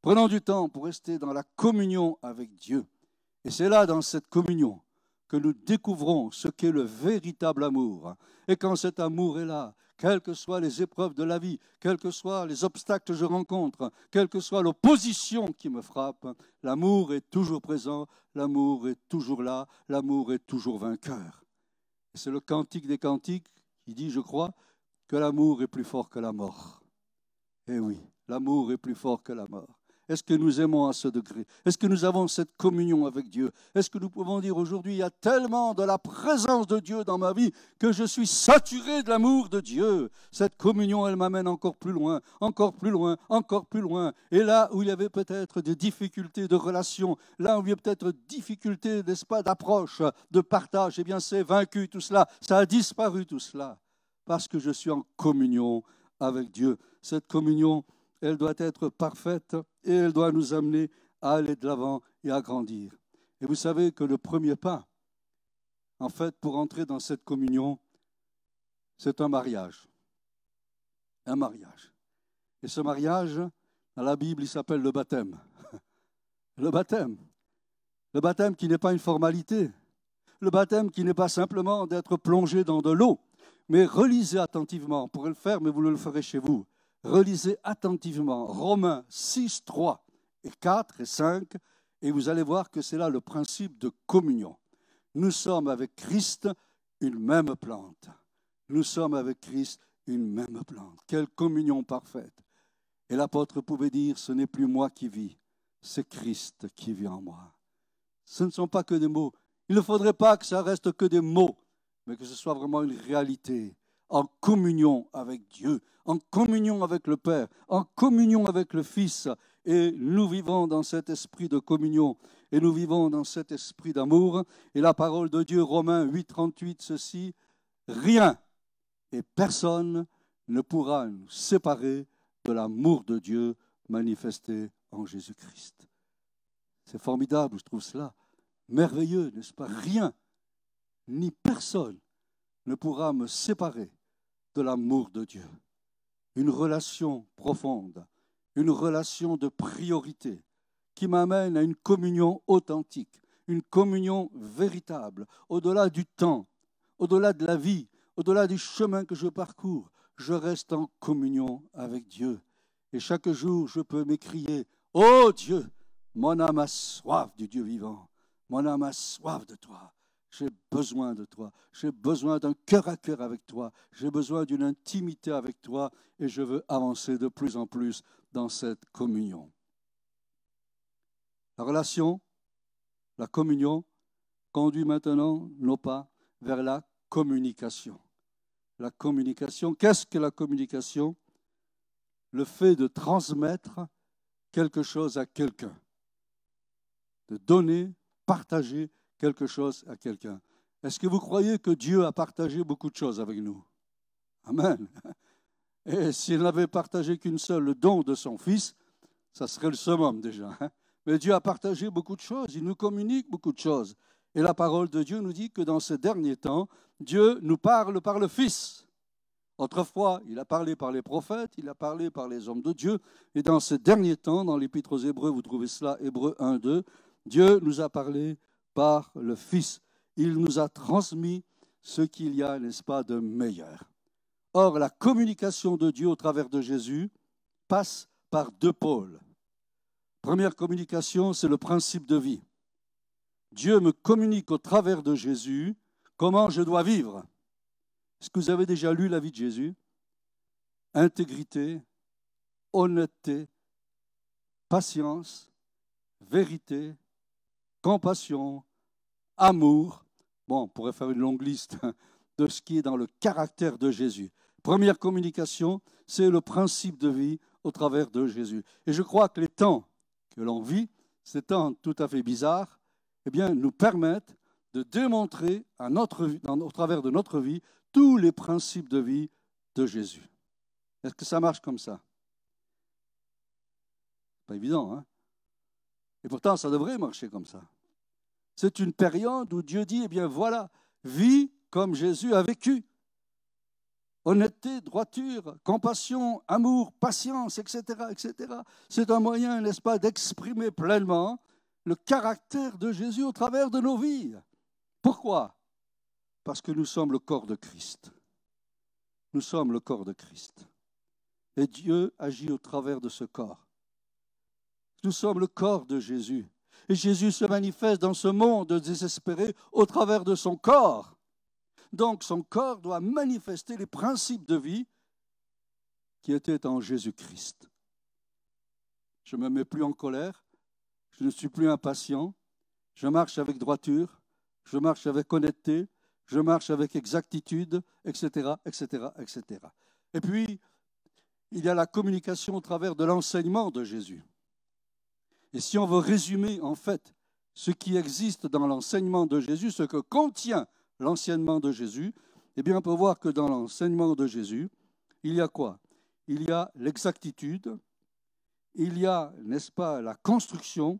Prenons du temps pour rester dans la communion avec Dieu. Et c'est là, dans cette communion, que nous découvrons ce qu'est le véritable amour. Et quand cet amour est là, quelles que soient les épreuves de la vie, quels que soient les obstacles que je rencontre, quelle que soit l'opposition qui me frappe, l'amour est toujours présent, l'amour est toujours là, l'amour est toujours vainqueur. C'est le cantique des cantiques qui dit, je crois, que l'amour est plus fort que la mort. Eh oui, l'amour est plus fort que la mort. Est-ce que nous aimons à ce degré? Est-ce que nous avons cette communion avec Dieu? Est-ce que nous pouvons dire aujourd'hui, il y a tellement de la présence de Dieu dans ma vie que je suis saturé de l'amour de Dieu Cette communion, elle m'amène encore plus loin, encore plus loin, encore plus loin. Et là où il y avait peut-être des difficultés de relation, là où il y a peut-être difficultés, n'est-ce pas, d'approche, de partage, eh bien c'est vaincu tout cela, ça a disparu tout cela, parce que je suis en communion avec Dieu. Cette communion, elle doit être parfaite et elle doit nous amener à aller de l'avant et à grandir. Et vous savez que le premier pas, en fait, pour entrer dans cette communion, c'est un mariage. Un mariage. Et ce mariage, dans la Bible, il s'appelle le baptême. Le baptême. Le baptême qui n'est pas une formalité. Le baptême qui n'est pas simplement d'être plongé dans de l'eau. Mais relisez attentivement. Vous pourrez le faire, mais vous le ferez chez vous relisez attentivement Romains 6, 3 et 4 et 5, et vous allez voir que c'est là le principe de communion. Nous sommes avec Christ une même plante. Nous sommes avec Christ une même plante. Quelle communion parfaite. Et l'apôtre pouvait dire, ce n'est plus moi qui vis, c'est Christ qui vit en moi. Ce ne sont pas que des mots. Il ne faudrait pas que ça reste que des mots, mais que ce soit vraiment une réalité, en communion avec Dieu, en communion avec le Père, en communion avec le Fils. Et nous vivons dans cet esprit de communion, et nous vivons dans cet esprit d'amour. Et la parole de Dieu, Romains 8, 38, ceci, rien et personne ne pourra nous séparer de l'amour de Dieu manifesté en Jésus-Christ. C'est formidable, je trouve cela merveilleux, n'est-ce pas? Rien, ni personne ne pourra me séparer de l'amour de Dieu. Une relation profonde, une relation de priorité qui m'amène à une communion authentique, une communion véritable, au-delà du temps, au-delà de la vie, au-delà du chemin que je parcours. Je reste en communion avec Dieu. Et chaque jour, je peux m'écrier, Oh Dieu, mon âme a soif du Dieu vivant. Mon âme a soif de toi. J'ai besoin de toi. J'ai besoin d'un cœur à cœur avec toi. J'ai besoin d'une intimité avec toi et je veux avancer de plus en plus dans cette communion. La relation, la communion, conduit maintenant nos pas vers la communication. La communication, qu'est-ce que la communication? Le fait de transmettre quelque chose à quelqu'un, de donner, partager quelque chose à quelqu'un. Est-ce que vous croyez que Dieu a partagé beaucoup de choses avec nous? Amen. Et s'il n'avait partagé qu'une seule, le don de son Fils, ça serait le summum déjà. Hein. Mais Dieu a partagé beaucoup de choses, il nous communique beaucoup de choses. Et la parole de Dieu nous dit que dans ces derniers temps, Dieu nous parle par le Fils. Autrefois, il a parlé par les prophètes, il a parlé par les hommes de Dieu. Et dans ces derniers temps, dans l'Épître aux Hébreux, vous trouvez cela, Hébreux 1, 2, Dieu nous a parlé le Fils. Il nous a transmis ce qu'il y a, n'est-ce pas, de meilleur. Or, la communication de Dieu au travers de Jésus passe par deux pôles. Première communication, c'est le principe de vie. Dieu me communique au travers de Jésus comment je dois vivre. Est-ce que vous avez déjà lu la vie de Jésus? Intégrité, honnêteté, patience, vérité, compassion, amour. Bon, on pourrait faire une longue liste de ce qui est dans le caractère de Jésus. Première communication, c'est le principe de vie au travers de Jésus. Et je crois que les temps que l'on vit, ces temps tout à fait bizarres, eh bien, nous permettent de démontrer au travers de notre vie tous les principes de vie de Jésus. Est-ce que ça marche comme ça? Pas évident, hein? Et pourtant, ça devrait marcher comme ça. C'est une période où Dieu dit, eh bien voilà, vis comme Jésus a vécu. Honnêteté, droiture, compassion, amour, patience, etc. etc. C'est un moyen, n'est-ce pas, d'exprimer pleinement le caractère de Jésus au travers de nos vies. Pourquoi? Parce que nous sommes le corps de Christ. Nous sommes le corps de Christ. Et Dieu agit au travers de ce corps. Nous sommes le corps de Jésus. Et Jésus se manifeste dans ce monde désespéré au travers de son corps. Donc son corps doit manifester les principes de vie qui étaient en Jésus-Christ. Je ne me mets plus en colère, je ne suis plus impatient, je marche avec droiture, je marche avec honnêteté, je marche avec exactitude, etc., etc., etc. Et puis, il y a la communication au travers de l'enseignement de Jésus. Et si on veut résumer en fait ce qui existe dans l'enseignement de Jésus, ce que contient l'enseignement de Jésus, eh bien on peut voir que dans l'enseignement de Jésus, il y a quoi? Il y a l'exactitude, il y a, n'est-ce pas, la construction,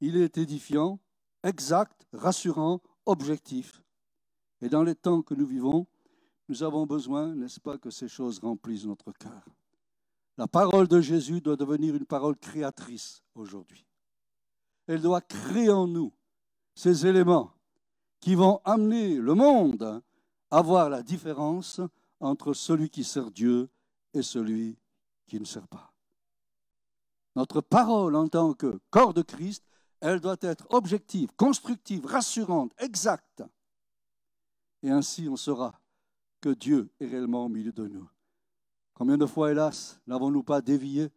il est édifiant, exact, rassurant, objectif. Et dans les temps que nous vivons, nous avons besoin, n'est-ce pas, que ces choses remplissent notre cœur. La parole de Jésus doit devenir une parole créatrice aujourd'hui. Elle doit créer en nous ces éléments qui vont amener le monde à voir la différence entre celui qui sert Dieu et celui qui ne sert pas. Notre parole en tant que corps de Christ, Elle doit être objective, constructive, rassurante, exacte. Et ainsi, on saura que Dieu est réellement au milieu de nous. Combien de fois, hélas, n'avons-nous pas dévié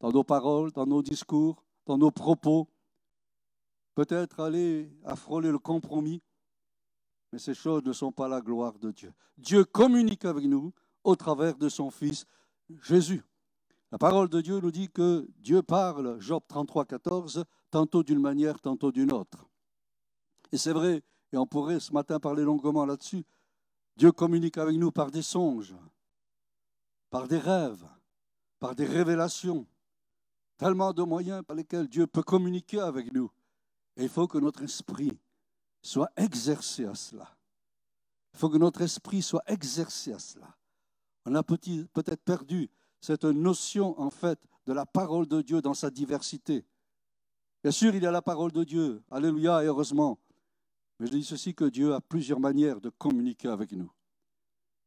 dans nos paroles, dans nos discours, dans nos propos? Peut-être aller frôler le compromis, mais ces choses ne sont pas la gloire de Dieu. Dieu communique avec nous au travers de son Fils Jésus. La parole de Dieu nous dit que Dieu parle, Job 33, 14, tantôt d'une manière, tantôt d'une autre. Et c'est vrai, et on pourrait ce matin parler longuement là-dessus, Dieu communique avec nous par des songes, par des rêves, par des révélations, tellement de moyens par lesquels Dieu peut communiquer avec nous. Et il faut que notre esprit soit exercé à cela. Il faut que notre esprit soit exercé à cela. On a peut-être perdu cette notion, en fait, de la parole de Dieu dans sa diversité. Bien sûr, il y a la parole de Dieu. Alléluia et heureusement. Mais je dis ceci que Dieu a plusieurs manières de communiquer avec nous.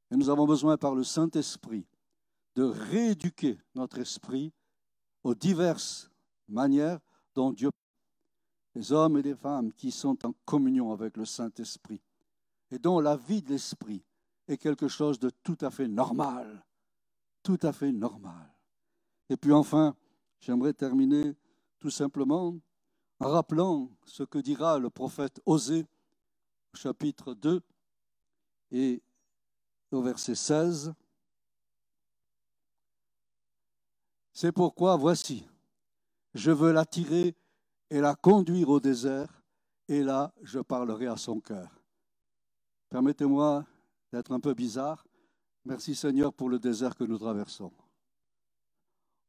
Et nous avons besoin par le Saint-Esprit de rééduquer notre esprit aux diverses manières dont Dieu les hommes et les femmes qui sont en communion avec le Saint-Esprit et dont la vie de l'esprit est quelque chose de tout à fait normal, tout à fait normal. Et puis enfin, j'aimerais terminer tout simplement en rappelant ce que dira le prophète Osée au chapitre 2 et au verset 16. C'est pourquoi voici, je veux l'attirer et la conduire au désert, et là je parlerai à son cœur. Permettez-moi d'être un peu bizarre. Merci Seigneur pour le désert que nous traversons.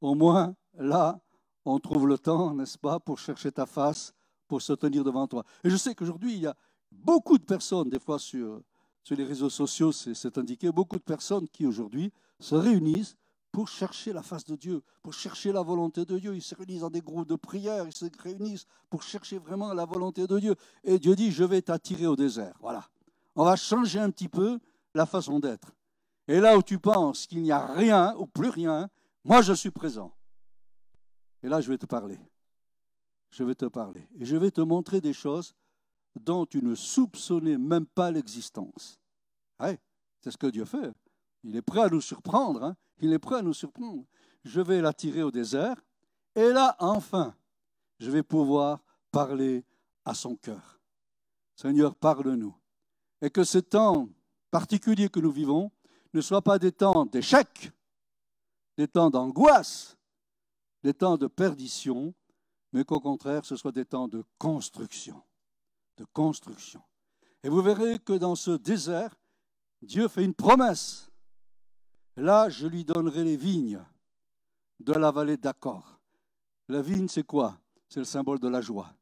Au moins, là, on trouve le temps, n'est-ce pas, pour chercher ta face, pour se tenir devant toi. Et je sais qu'aujourd'hui, il y a beaucoup de personnes, des fois sur, sur les réseaux sociaux, c'est indiqué, beaucoup de personnes qui aujourd'hui se réunissent pour chercher la face de Dieu, pour chercher la volonté de Dieu. Ils se réunissent dans des groupes de prière, ils se réunissent pour chercher vraiment la volonté de Dieu. Et Dieu dit, je vais t'attirer au désert. Voilà. On va changer un petit peu la façon d'être. Et là où tu penses qu'il n'y a rien ou plus rien, moi je suis présent. Et là je vais te parler. Je vais te parler. Et je vais te montrer des choses dont tu ne soupçonnais même pas l'existence. Ouais, c'est ce que Dieu fait. Il est prêt à nous surprendre. Hein. Il est prêt à nous surprendre. Je vais l'attirer au désert. Et là, enfin, je vais pouvoir parler à son cœur. Seigneur, parle-nous. Et que ce temps particulier que nous vivons ne soit pas des temps d'échec, des temps d'angoisse, des temps de perdition, mais qu'au contraire, ce soit des temps de construction. De construction. Et vous verrez que dans ce désert, Dieu fait une promesse. Là, je lui donnerai les vignes de la vallée d'Accord. La vigne, c'est quoi? C'est le symbole de la joie.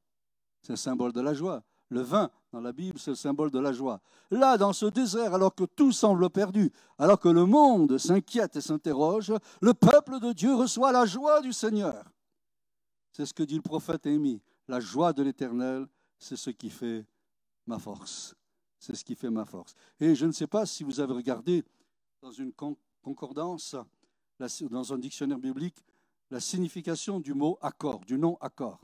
C'est le symbole de la joie. Le vin, dans la Bible, c'est le symbole de la joie. Là, dans ce désert, alors que tout semble perdu, alors que le monde s'inquiète et s'interroge, le peuple de Dieu reçoit la joie du Seigneur. C'est ce que dit le prophète Émie. La joie de l'Éternel, c'est ce qui fait ma force. C'est ce qui fait ma force. Et je ne sais pas si vous avez regardé dans une concordance, dans un dictionnaire biblique, la signification du mot accord, du nom accord.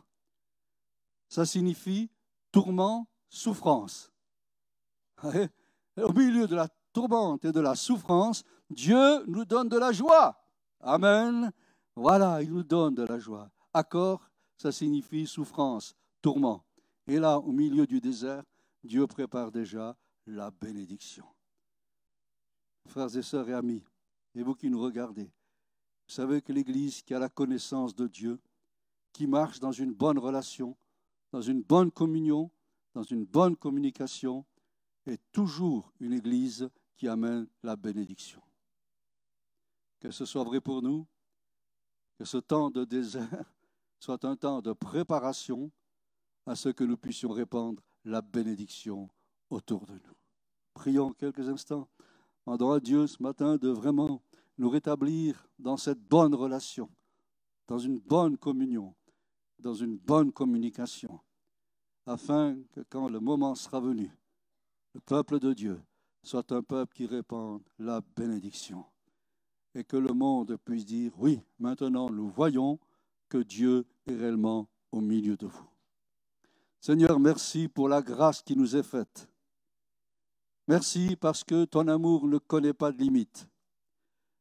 Ça signifie tourment, souffrance. Au milieu de la tourmente et de la souffrance, Dieu nous donne de la joie. Amen. Voilà, il nous donne de la joie. Accord, ça signifie souffrance, tourment. Et là, au milieu du désert, Dieu prépare déjà la bénédiction. Frères et sœurs et amis, et vous qui nous regardez, vous savez que l'Église qui a la connaissance de Dieu, qui marche dans une bonne relation, dans une bonne communion, dans une bonne communication, est toujours une Église qui amène la bénédiction. Que ce soit vrai pour nous, que ce temps de désert soit un temps de préparation à ce que nous puissions répandre la bénédiction autour de nous. Prions quelques instants. Demandons à Dieu ce matin de vraiment nous rétablir dans cette bonne relation, dans une bonne communion, dans une bonne communication, afin que quand le moment sera venu, le peuple de Dieu soit un peuple qui répande la bénédiction et que le monde puisse dire, oui, maintenant nous voyons que Dieu est réellement au milieu de vous. Seigneur, merci pour la grâce qui nous est faite. Merci parce que ton amour ne connaît pas de limite.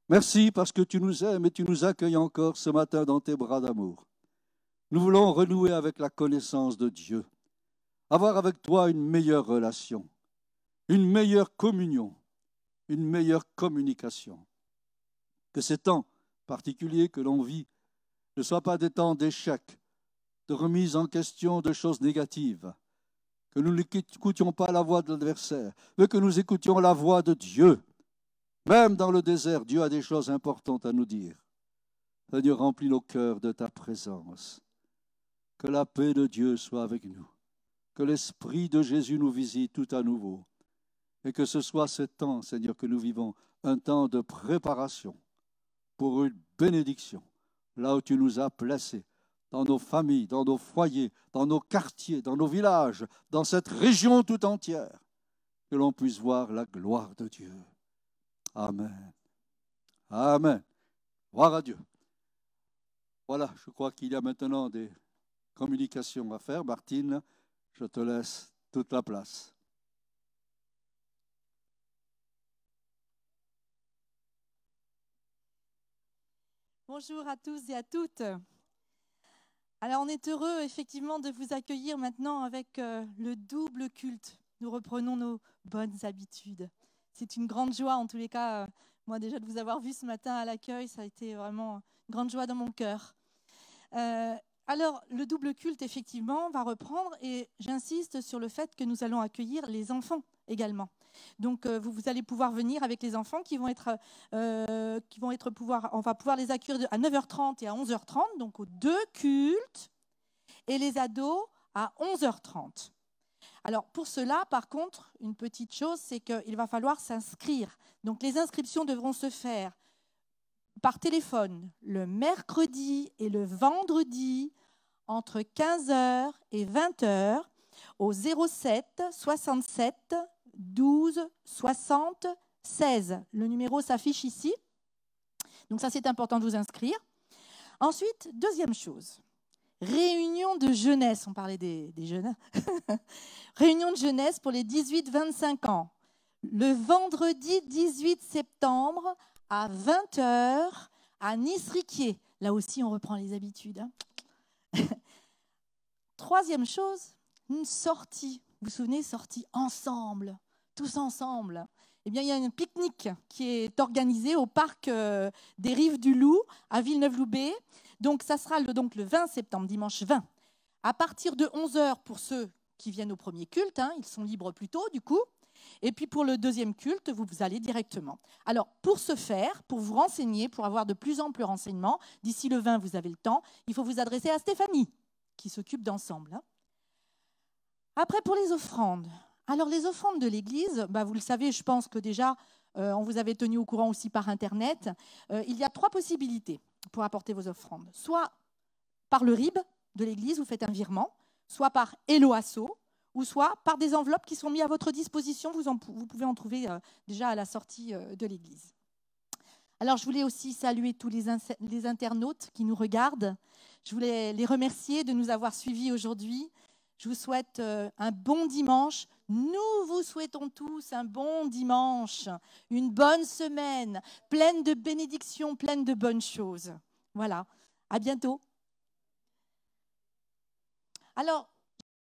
Merci parce que tu nous aimes et tu nous accueilles encore ce matin dans tes bras d'amour. Nous voulons renouer avec la connaissance de Dieu, avoir avec toi une meilleure relation, une meilleure communion, une meilleure communication. Que ces temps particuliers que l'on vit ne soient pas des temps d'échec, de remise en question de choses négatives, que nous n'écoutions pas la voix de l'adversaire, mais que nous écoutions la voix de Dieu. Même dans le désert, Dieu a des choses importantes à nous dire. Seigneur, remplis nos cœurs de ta présence. Que la paix de Dieu soit avec nous. Que l'Esprit de Jésus nous visite tout à nouveau. Et que ce soit ce temps, Seigneur, que nous vivons, un temps de préparation pour une bénédiction, là où tu nous as placés, dans nos familles, dans nos foyers, dans nos quartiers, dans nos villages, dans cette région tout entière, que l'on puisse voir la gloire de Dieu. Amen. Amen. Gloire à Dieu. Voilà, je crois qu'il y a maintenant des communications à faire. Martine, je te laisse toute la place. Bonjour à tous et à toutes. Alors on est heureux effectivement de vous accueillir maintenant avec euh, le double culte. Nous reprenons nos bonnes habitudes. C'est une grande joie en tous les cas. Euh, moi déjà de vous avoir vu ce matin à l'accueil, ça a été vraiment une grande joie dans mon cœur. Euh, alors, le double culte, effectivement, va reprendre et j'insiste sur le fait que nous allons accueillir les enfants également. Donc, euh, vous, allez pouvoir venir avec les enfants qui vont être, euh, qui vont être pouvoir, on va pouvoir les accueillir à 9h30 et à 11h30, donc aux deux cultes, et les ados à 11h30. Alors, pour cela, par contre, une petite chose, c'est qu'il va falloir s'inscrire. Donc, les inscriptions devront se faire par téléphone le mercredi et le vendredi entre 15h et 20h au 07 67 12 60 16. Le numéro s'affiche ici. Donc ça, c'est important de vous inscrire. Ensuite, deuxième chose, réunion de jeunesse. On parlait des, jeunes. réunion de jeunesse pour les 18-25 ans. Le vendredi 18 septembre à 20h à Nice-Riquier. Là aussi, on reprend les habitudes. Hein. Troisième chose, une sortie. Vous vous souvenez, sortie ensemble, tous ensemble. Eh bien, il y a un pique-nique qui est organisé au parc euh, des Rives du Loup à Villeneuve-Loubet. Donc, ça sera le, donc, le 20 septembre, dimanche 20. À partir de 11h pour ceux qui viennent au premier culte, hein, ils sont libres plus tôt du coup. Et puis pour le deuxième culte, vous, vous allez directement. Alors pour ce faire, pour vous renseigner, pour avoir de plus amples renseignements, d'ici le 20, vous avez le temps, il faut vous adresser à Stéphanie, qui s'occupe d'ensemble. Hein. Après, pour les offrandes. Alors les offrandes de l'Église, bah, vous le savez, je pense que déjà, euh, on vous avait tenu au courant aussi par Internet. Euh, il y a trois possibilités pour apporter vos offrandes. Soit par le RIB de l'Église, vous faites un virement, soit par Eloasso, ou soit par des enveloppes qui sont mises à votre disposition. Vous, pouvez en trouver euh, déjà à la sortie de l'église. Alors, je voulais aussi saluer tous les, internautes qui nous regardent. Je voulais les remercier de nous avoir suivis aujourd'hui. Je vous souhaite euh, un bon dimanche. Nous vous souhaitons tous un bon dimanche, une bonne semaine, pleine de bénédictions, pleine de bonnes choses. Voilà. À bientôt. Alors,